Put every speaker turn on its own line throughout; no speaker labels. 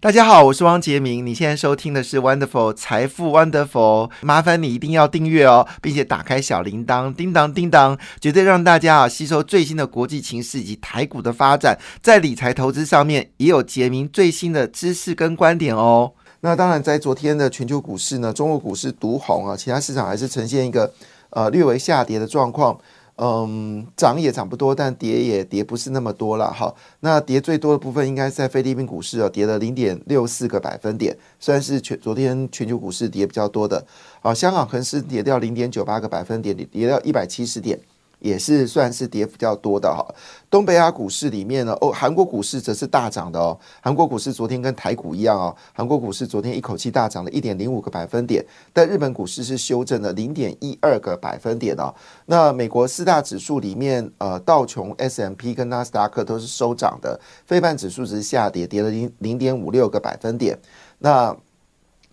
大家好，我是汪杰明。你现在收听的是 Wonderful 财富 Wonderful，麻烦你一定要订阅哦，并且打开小铃铛，叮当叮当，绝对让大家啊吸收最新的国际情势以及台股的发展，在理财投资上面也有杰明最新的知识跟观点哦。那当然，在昨天的全球股市呢，中国股市独红啊，其他市场还是呈现一个呃略微下跌的状况。嗯，涨也涨不多，但跌也跌不是那么多了哈。那跌最多的部分应该是在菲律宾股市啊，跌了零点六四个百分点，虽然是全昨天全球股市跌比较多的。啊，香港恒生跌掉零点九八个百分点，跌掉一百七十点。也是算是跌幅较多的哈，东北亚股市里面呢，哦，韩国股市则是大涨的哦。韩国股市昨天跟台股一样哦，韩国股市昨天一口气大涨了一点零五个百分点，但日本股市是修正了零点一二个百分点哦。那美国四大指数里面，呃，道琼 S M P 跟纳斯达克都是收涨的，非半指数只是下跌，跌了零零点五六个百分点。那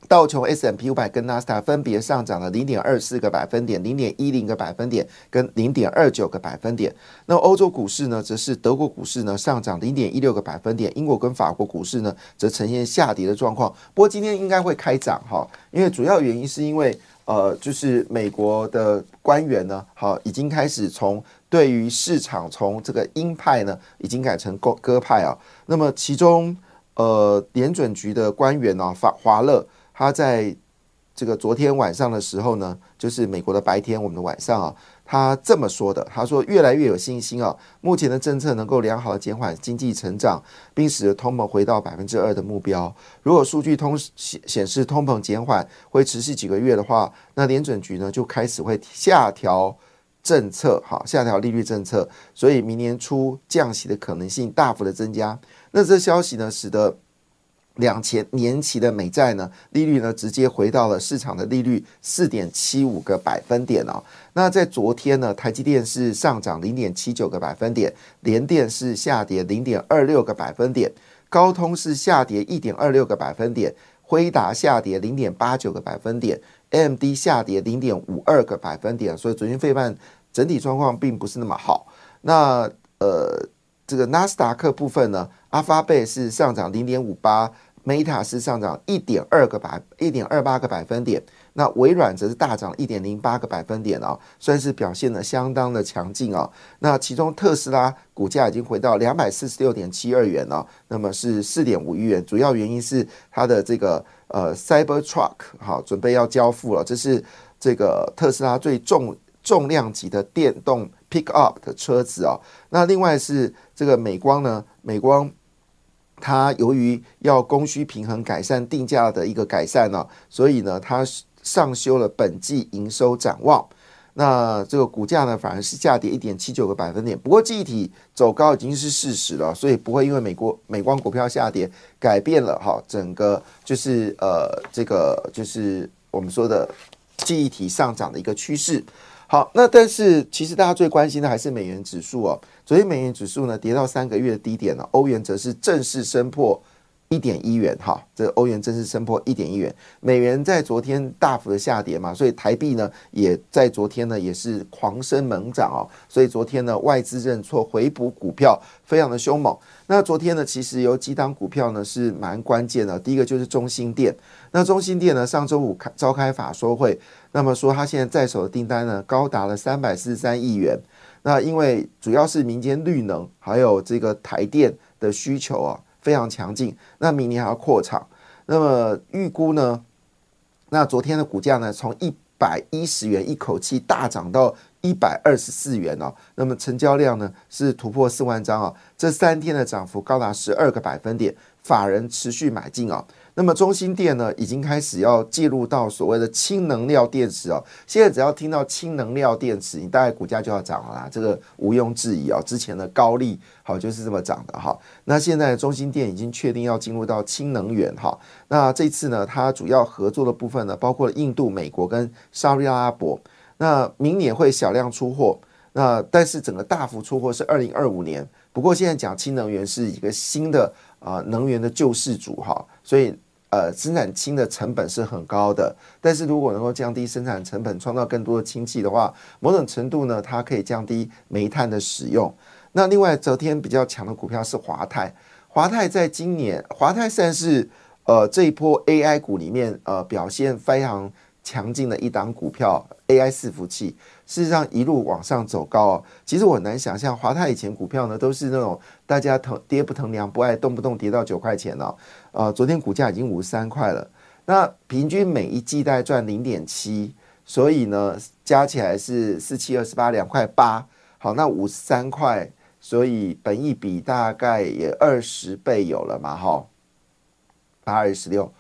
道琼 S M P 五百跟纳斯达分别上涨了零点二四个百分点、零点一零个百分点跟零点二九个百分点。那欧洲股市呢，则是德国股市呢上涨零点一六个百分点，英国跟法国股市呢则呈现下跌的状况。不过今天应该会开涨哈，因为主要原因是因为呃，就是美国的官员呢，好已经开始从对于市场从这个鹰派呢，已经改成鸽鸽派啊。那么其中呃，联准局的官员呢，法华勒。他在这个昨天晚上的时候呢，就是美国的白天，我们的晚上啊，他这么说的：他说越来越有信心啊，目前的政策能够良好的减缓经济成长，并使得通膨回到百分之二的目标。如果数据通显显示通膨减缓会持续几个月的话，那联准局呢就开始会下调政策，好下调利率政策，所以明年初降息的可能性大幅的增加。那这消息呢，使得两千年期的美债呢，利率呢直接回到了市场的利率四点七五个百分点哦。那在昨天呢，台积电是上涨零点七九个百分点，联电是下跌零点二六个百分点，高通是下跌一点二六个百分点，辉达下跌零点八九个百分点，AMD 下跌零点五二个百分点。所以昨天费半整体状况并不是那么好。那呃，这个纳斯达克部分呢，阿发贝是上涨零点五八。Meta 是上涨一点二个百一点二八个百分点，那微软则是大涨一点零八个百分点哦，算是表现的相当的强劲哦。那其中特斯拉股价已经回到两百四十六点七二元了，那么是四点五亿元，主要原因是它的这个呃 Cyber Truck 好准备要交付了，这是这个特斯拉最重重量级的电动 Pick Up 的车子哦。那另外是这个美光呢，美光。它由于要供需平衡、改善定价的一个改善呢，所以呢，它上修了本季营收展望。那这个股价呢，反而是下跌一点七九个百分点。不过，记忆体走高已经是事实了，所以不会因为美国美光股票下跌改变了哈整个就是呃这个就是我们说的记忆体上涨的一个趋势。好，那但是其实大家最关心的还是美元指数哦。昨天美元指数呢跌到三个月的低点了，欧元则是正式升破一点一元哈，这欧元正式升破一点一元。美元在昨天大幅的下跌嘛，所以台币呢也在昨天呢也是狂升猛涨哦。所以昨天呢外资认错回补股票非常的凶猛。那昨天呢其实有几档股票呢是蛮关键的，第一个就是中心店。那中心店呢上周五开召开法说会。那么说，他现在在手的订单呢，高达了三百四十三亿元。那因为主要是民间绿能，还有这个台电的需求啊，非常强劲。那明年还要扩厂。那么预估呢，那昨天的股价呢，从一百一十元一口气大涨到一百二十四元哦。那么成交量呢，是突破四万张啊。这三天的涨幅高达十二个百分点，法人持续买进啊。那么中心店呢，已经开始要介入到所谓的氢能料电池哦。现在只要听到氢能料电池，你大概股价就要涨啦，这个毋庸置疑哦。之前的高利好就是这么涨的哈。那现在中心店已经确定要进入到氢能源哈。那这次呢，它主要合作的部分呢，包括印度、美国跟沙特阿拉伯。那明年会小量出货，那但是整个大幅出货是二零二五年。不过现在讲氢能源是一个新的。啊能源的救世主哈，所以呃生产氢的成本是很高的。但是如果能够降低生产成本，创造更多的氢气的话，某种程度呢，它可以降低煤炭的使用。那另外昨天比较强的股票是华泰，华泰在今年华泰算是呃这一波 AI 股里面呃表现非常强劲的一档股票，AI 伺服器。事实上一路往上走高哦，其实我很难想象华泰以前股票呢都是那种大家疼跌不疼娘不爱，动不动跌到九块钱哦。呃，昨天股价已经五十三块了，那平均每一季大概赚零点七，所以呢加起来是四七二十八两块八。好，那五十三块，所以本益比大概也二十倍有了嘛，哈，八二十六，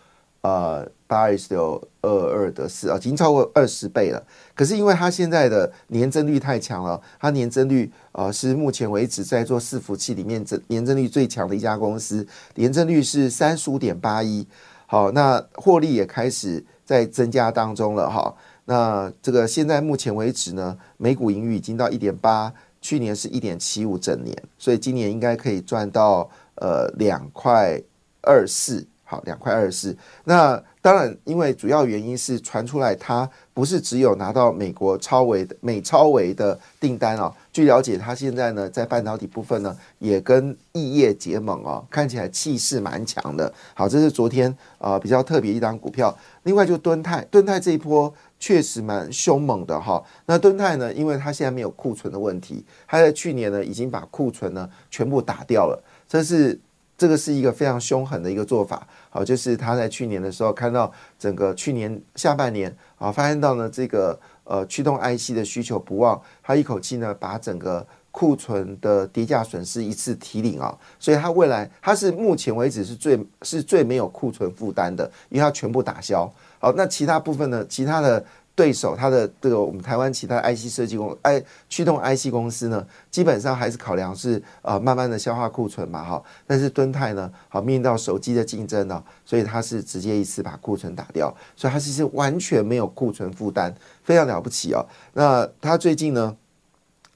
呃。八二十六二二的四啊，已经超过二十倍了。可是因为它现在的年增率太强了，它年增率呃是目前为止在做伺服器里面增年增率最强的一家公司，年增率是三十五点八一。好，那获利也开始在增加当中了哈。那这个现在目前为止呢，每股盈余已经到一点八，去年是一点七五整年，所以今年应该可以赚到呃两块二四。好，两块二十四。那当然，因为主要原因是传出来，它不是只有拿到美国超维的美超维的订单哦。据了解，它现在呢在半导体部分呢也跟异业结盟哦，看起来气势蛮强的。好，这是昨天呃比较特别一张股票。另外就敦泰，敦泰这一波确实蛮凶猛的哈。那敦泰呢，因为它现在没有库存的问题，它在去年呢已经把库存呢全部打掉了，这是。这个是一个非常凶狠的一个做法，好，就是他在去年的时候看到整个去年下半年啊，发现到呢这个呃驱动 IC 的需求不旺，他一口气呢把整个库存的跌价损失一次提领啊，所以他未来他是目前为止是最是最没有库存负担的，因为他全部打消。好，那其他部分呢，其他的。对手，它的这个我们台湾其他 IC 设计公 I 驱动 IC 公司呢，基本上还是考量是呃慢慢的消化库存嘛哈。但是敦泰呢，好面临到手机的竞争呢，所以它是直接一次把库存打掉，所以它其实完全没有库存负担，非常了不起哦。那它最近呢，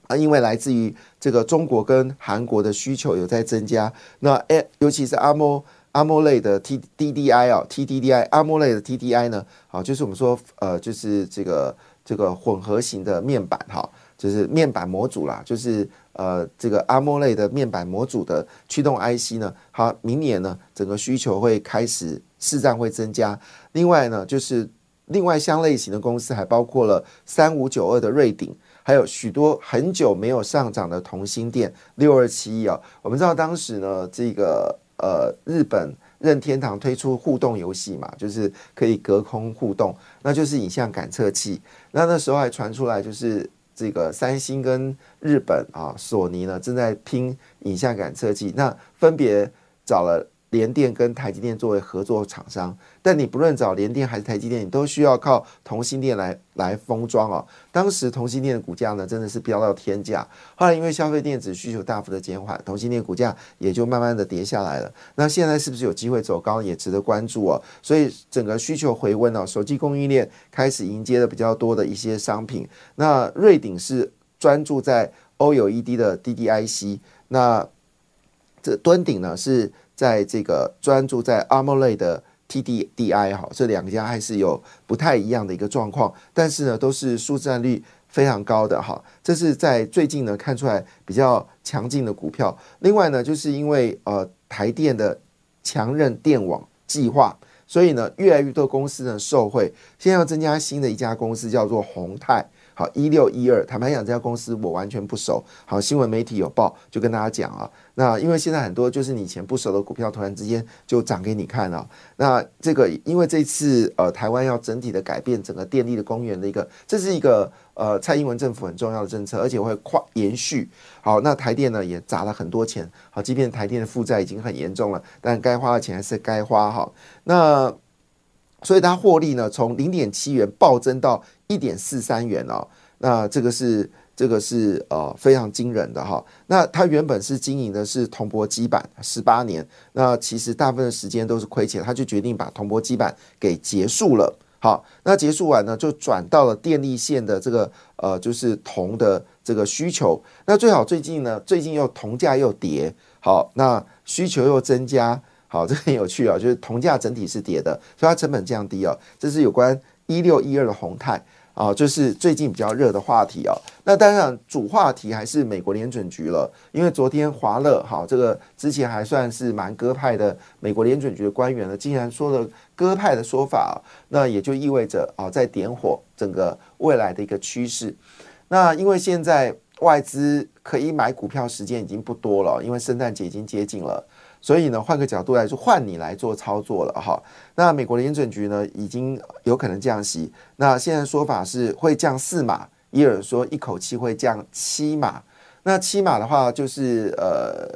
啊因为来自于这个中国跟韩国的需求有在增加，那哎尤其是阿莫。阿莫类的 T D D I 啊，T D D I 阿莫类的 T D I 呢，好，就是我们说呃，就是这个这个混合型的面板哈，就是面板模组啦，就是呃这个阿莫类的面板模组的驱动 I C 呢，好，明年呢整个需求会开始市占会增加。另外呢，就是另外相类型的公司还包括了三五九二的瑞鼎，还有许多很久没有上涨的同心电六二七一啊。我们知道当时呢这个。呃，日本任天堂推出互动游戏嘛，就是可以隔空互动，那就是影像感测器。那那时候还传出来，就是这个三星跟日本啊，索尼呢正在拼影像感测器，那分别找了。联电跟台积电作为合作厂商，但你不论找联电还是台积电，你都需要靠同心电来来封装哦。当时同心电的股价呢，真的是飙到天价。后来因为消费电子需求大幅的减缓，同心电股价也就慢慢的跌下来了。那现在是不是有机会走高，也值得关注哦。所以整个需求回温哦，手机供应链开始迎接了比较多的一些商品。那瑞鼎是专注在 OLED 的 DDIC，那这敦鼎呢是。在这个专注在 AMOLED 的 TDDI 哈，这两家还是有不太一样的一个状况，但是呢，都是市占率非常高的哈。这是在最近呢看出来比较强劲的股票。另外呢，就是因为呃台电的强韧电网计划，所以呢越来越多公司呢受惠，现在要增加新的一家公司叫做宏泰。好，一六一二，坦白讲，这家公司我完全不熟。好，新闻媒体有报，就跟大家讲啊。那因为现在很多就是你以前不熟的股票，突然之间就涨给你看了。那这个因为这次呃台湾要整体的改变整个电力的公园的一个，这是一个呃蔡英文政府很重要的政策，而且会跨延续。好，那台电呢也砸了很多钱。好，即便台电的负债已经很严重了，但该花的钱还是该花哈。那所以它获利呢从零点七元暴增到。一点四三元哦，那这个是这个是呃非常惊人的哈。那它原本是经营的是铜箔基板十八年，那其实大部分的时间都是亏钱，他就决定把铜箔基板给结束了。好，那结束完呢，就转到了电力线的这个呃就是铜的这个需求。那最好最近呢，最近又铜价又跌，好，那需求又增加，好，这很有趣啊，就是铜价整体是跌的，所以它成本降低哦。这是有关一六一二的宏泰啊，就是最近比较热的话题啊。那当然主话题还是美国联准局了，因为昨天华乐哈这个之前还算是蛮鸽派的美国联准局的官员呢，竟然说了鸽派的说法，那也就意味着啊在点火整个未来的一个趋势。那因为现在外资可以买股票时间已经不多了，因为圣诞节已经接近了，所以呢，换个角度来说，换你来做操作了哈。那美国的联准局呢，已经有可能降息，那现在说法是会降四码，也有人说一口气会降七码。那七码的话，就是呃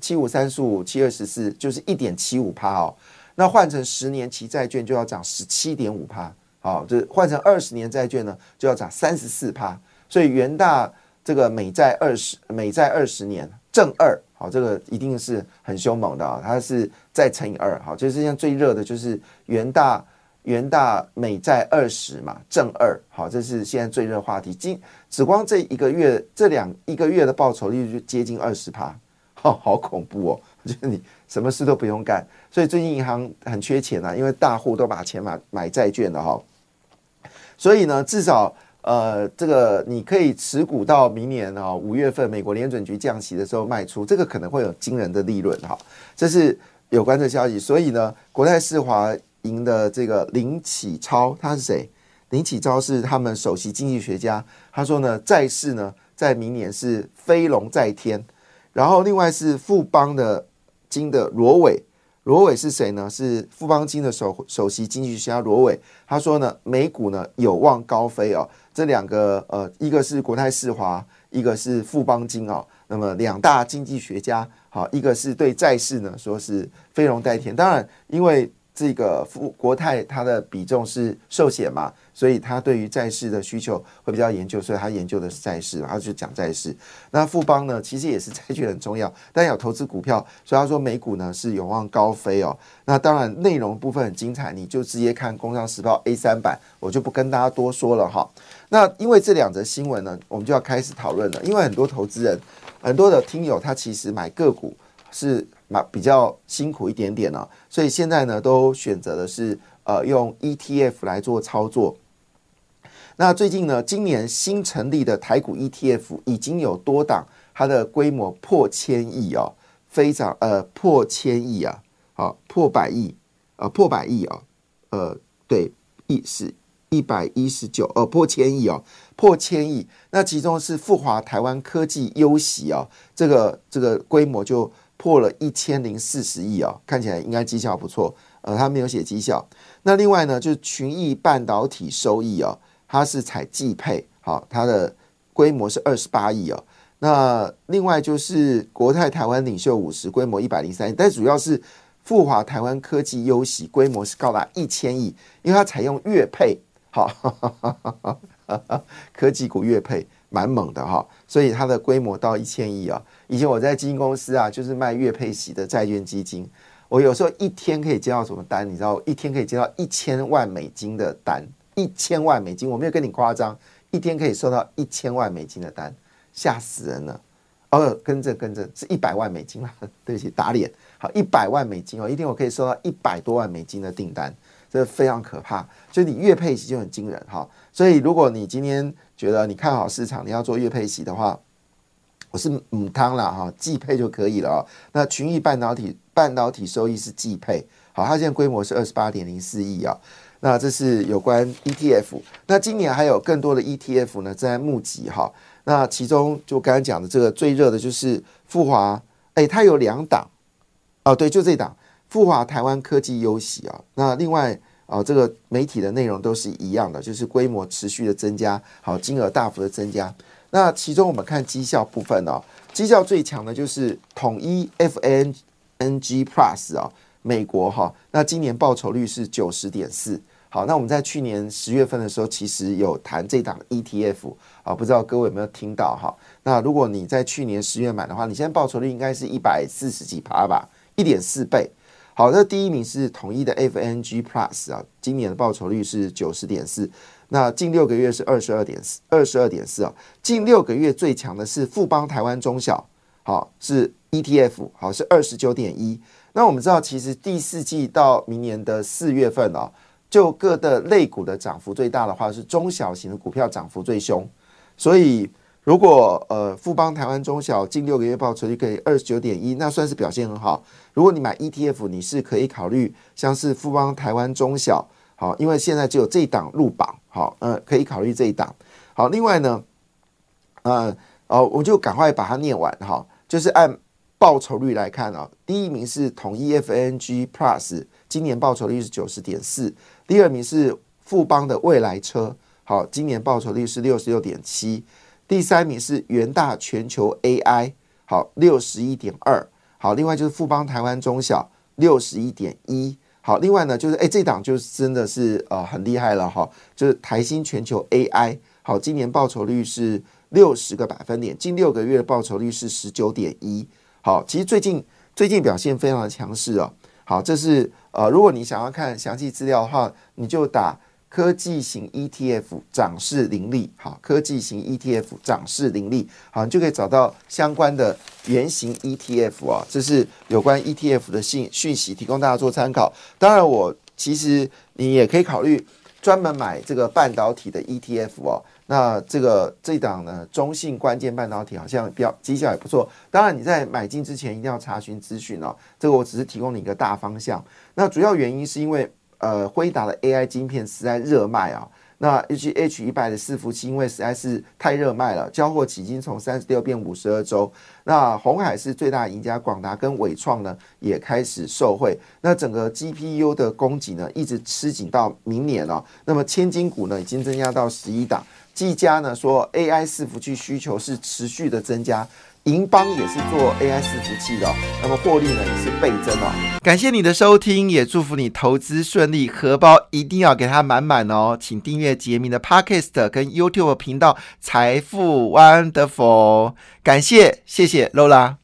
七五三十五七二十四，就是一点七五趴哦。那换成十年期债券就要涨十七点五趴，好，这换成二十年债券呢，就要涨三十四趴。所以元大这个美债二十美债二十年正二，好，这个一定是很凶猛的啊，它是再乘以二，好，就是现在最热的就是元大元大美债二十嘛，正二，好，这是现在最热话题。今只光这一个月这两一个月的报酬率就接近二十趴，好，好恐怖哦！就是你什么事都不用干，所以最近银行很缺钱啊，因为大户都把钱买买债券了哈，所以呢，至少。呃，这个你可以持股到明年啊五月份美国联准局降息的时候卖出，这个可能会有惊人的利润哈。这是有关的消息。所以呢，国泰世华银的这个林启超他是谁？林启超是他们首席经济学家。他说呢，债市呢在明年是飞龙在天。然后另外是富邦的金的罗伟。罗伟是谁呢？是富邦金的首首席经济学家罗伟。他说呢，美股呢有望高飞哦。这两个呃，一个是国泰世华，一个是富邦金哦。那么两大经济学家，好，一个是对债市呢说是飞龙在天。当然，因为这个富国泰它的比重是寿险嘛。所以他对于债市的需求会比较研究，所以他研究的是债市，然后就讲债市。那富邦呢，其实也是债券很重要，但有投资股票，所以他说美股呢是有望高飞哦。那当然内容部分很精彩，你就直接看《工商时报》A 三版，我就不跟大家多说了哈。那因为这两则新闻呢，我们就要开始讨论了。因为很多投资人、很多的听友，他其实买个股是买比较辛苦一点点呢，所以现在呢都选择的是呃用 ETF 来做操作。那最近呢，今年新成立的台股 ETF 已经有多档，它的规模破千亿哦，非常呃破千亿啊，好破百亿呃破百亿啊，呃对，一是一百一十九呃破千亿哦，破千亿。那其中是富华台湾科技优喜啊，这个这个规模就破了一千零四十亿啊，看起来应该绩效不错。呃，他没有写绩效。那另外呢，就是群益半导体收益啊。它是采季配，好，它的规模是二十八亿哦。那另外就是国泰台湾领袖五十，规模一百零三亿，但主要是富华台湾科技优喜，规模是高达一千亿，因为它采用月配，好，科技股月配蛮猛的哈，所以它的规模到一千亿啊。以前我在基金公司啊，就是卖月配息的债券基金，我有时候一天可以接到什么单，你知道，一天可以接到一千万美金的单。一千万美金，我没有跟你夸张，一天可以收到一千万美金的单，吓死人了。哦，跟着跟着是一百万美金了，对不起，打脸。好，一百万美金哦，一天我可以收到一百多万美金的订单，这非常可怕。所以你月配息就很惊人哈。所以如果你今天觉得你看好市场，你要做月配息的话，我是母汤了哈，季配就可以了啊。那群益半导体半导体收益是季配，好，它现在规模是二十八点零四亿啊。那这是有关 ETF，那今年还有更多的 ETF 呢正在募集哈。那其中就刚刚讲的这个最热的就是富华，哎，它有两档，哦，对，就这档富华台湾科技优喜啊。那另外啊，这个媒体的内容都是一样的，就是规模持续的增加，好，金额大幅的增加。那其中我们看绩效部分哦，绩效最强的就是统一 FNNG Plus 啊，美国哈，那今年报酬率是九十点四。好，那我们在去年十月份的时候，其实有谈这档 ETF 啊，不知道各位有没有听到哈？那如果你在去年十月买的话，你现在报酬率应该是一百四十几趴吧，一点四倍。好，那第一名是统一的 FNG Plus 啊，今年的报酬率是九十点四，那近六个月是二十二点四，二十二点四啊，近六个月最强的是富邦台湾中小，好是 ETF，好是二十九点一。那我们知道，其实第四季到明年的四月份哦，就各的类股的涨幅最大的话是中小型的股票涨幅最凶，所以如果呃富邦台湾中小近六个月报酬率可以二十九点一，那算是表现很好。如果你买 ETF，你是可以考虑像是富邦台湾中小，好，因为现在只有这一档入榜，好，呃，可以考虑这一档。好，另外呢，呃，哦，我就赶快把它念完哈，就是按报酬率来看啊，第一名是统一 FNG Plus，今年报酬率是九十点四。第二名是富邦的未来车，好，今年报酬率是六十六点七。第三名是元大全球 AI，好，六十一点二。好，另外就是富邦台湾中小六十一点一。好，另外呢就是哎，这档就真的是呃很厉害了哈，就是台新全球 AI，好，今年报酬率是六十个百分点，近六个月的报酬率是十九点一。好，其实最近最近表现非常的强势哦。好，这是呃，如果你想要看详细资料的话，你就打科技型 ETF 涨势凌厉，好，科技型 ETF 涨势凌厉，好，你就可以找到相关的原型 ETF 啊，这是有关 ETF 的信讯息，提供大家做参考。当然，我其实你也可以考虑专门买这个半导体的 ETF 哦。那这个这档呢，中性关键半导体好像比较绩效也不错。当然你在买进之前一定要查询资讯哦。这个我只是提供你一个大方向。那主要原因是因为呃，辉达的 AI 晶片实在热卖啊。那 H H 一百的伺服器因为实在是太热卖了，交货期已经从三十六变五十二周。那红海是最大赢家，广达跟伟创呢也开始受惠。那整个 GPU 的供给呢一直吃紧到明年哦。那么千金股呢已经增加到十一档。技嘉呢说，AI 伺服器需求是持续的增加，银邦也是做 AI 伺服器的，那么获利呢也是倍增哦。感谢你的收听，也祝福你投资顺利，荷包一定要给它满满哦。请订阅杰明的 Podcast 跟 YouTube 频道财富 Wonderful，感谢谢谢 Lola。